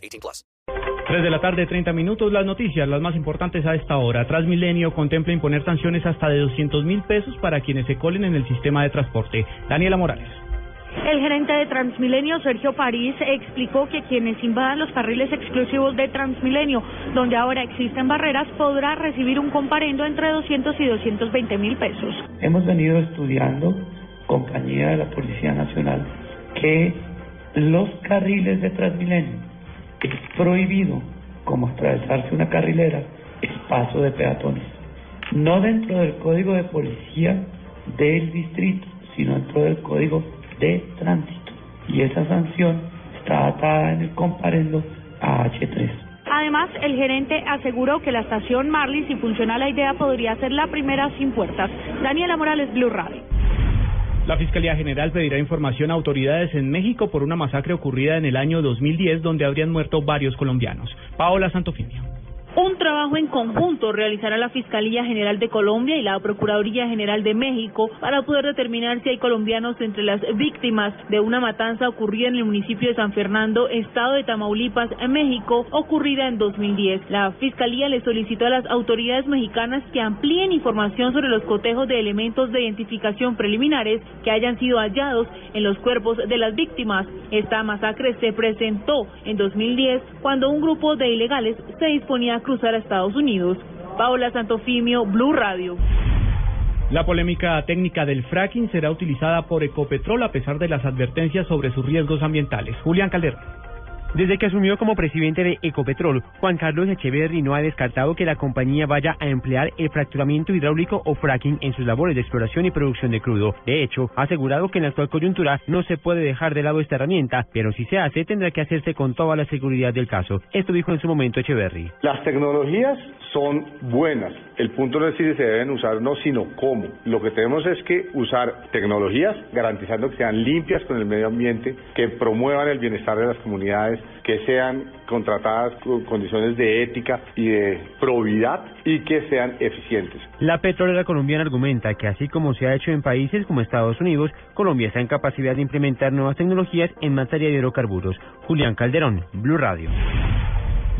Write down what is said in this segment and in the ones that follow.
18 plus. 3 de la tarde, 30 minutos. Las noticias, las más importantes a esta hora. Transmilenio contempla imponer sanciones hasta de 200 mil pesos para quienes se colen en el sistema de transporte. Daniela Morales. El gerente de Transmilenio, Sergio París, explicó que quienes invadan los carriles exclusivos de Transmilenio, donde ahora existen barreras, podrá recibir un comparendo entre 200 y 220 mil pesos. Hemos venido estudiando, compañía de la Policía Nacional, que los carriles de Transmilenio es prohibido, como atravesarse una carrilera, el paso de peatones. No dentro del código de policía del distrito, sino dentro del código de tránsito. Y esa sanción está atada en el comparendo a H3. Además, el gerente aseguró que la estación Marley, si funciona la idea, podría ser la primera sin puertas. Daniela Morales, Blue Radio. La Fiscalía General pedirá información a autoridades en México por una masacre ocurrida en el año 2010 donde habrían muerto varios colombianos. Paola Santofimio. Un trabajo en conjunto realizará la Fiscalía General de Colombia y la Procuraduría General de México para poder determinar si hay colombianos entre las víctimas de una matanza ocurrida en el municipio de San Fernando, estado de Tamaulipas, México, ocurrida en 2010. La Fiscalía le solicitó a las autoridades mexicanas que amplíen información sobre los cotejos de elementos de identificación preliminares que hayan sido hallados en los cuerpos de las víctimas. Esta masacre se presentó en 2010 cuando un grupo de ilegales se disponía a cruzar a Estados Unidos. Paola Santofimio, Blue Radio. La polémica técnica del fracking será utilizada por Ecopetrol a pesar de las advertencias sobre sus riesgos ambientales. Julián Calderón. Desde que asumió como presidente de Ecopetrol, Juan Carlos Echeverry no ha descartado que la compañía vaya a emplear el fracturamiento hidráulico o fracking en sus labores de exploración y producción de crudo. De hecho, ha asegurado que en la actual coyuntura no se puede dejar de lado esta herramienta, pero si se hace tendrá que hacerse con toda la seguridad del caso. Esto dijo en su momento Echeverry. Las tecnologías son buenas. El punto no es si se deben usar no, sino cómo. Lo que tenemos es que usar tecnologías garantizando que sean limpias con el medio ambiente, que promuevan el bienestar de las comunidades, que sean contratadas con condiciones de ética y de probidad y que sean eficientes. La petrolera colombiana argumenta que así como se ha hecho en países como Estados Unidos, Colombia está en capacidad de implementar nuevas tecnologías en materia de hidrocarburos. Julián Calderón, Blue Radio.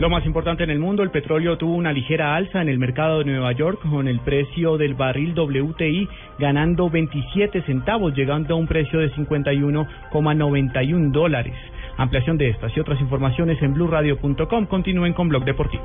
Lo más importante en el mundo, el petróleo tuvo una ligera alza en el mercado de Nueva York con el precio del barril WTI ganando 27 centavos, llegando a un precio de 51,91 dólares. Ampliación de estas y otras informaciones en blurradio.com. Continúen con Blog Deportivo.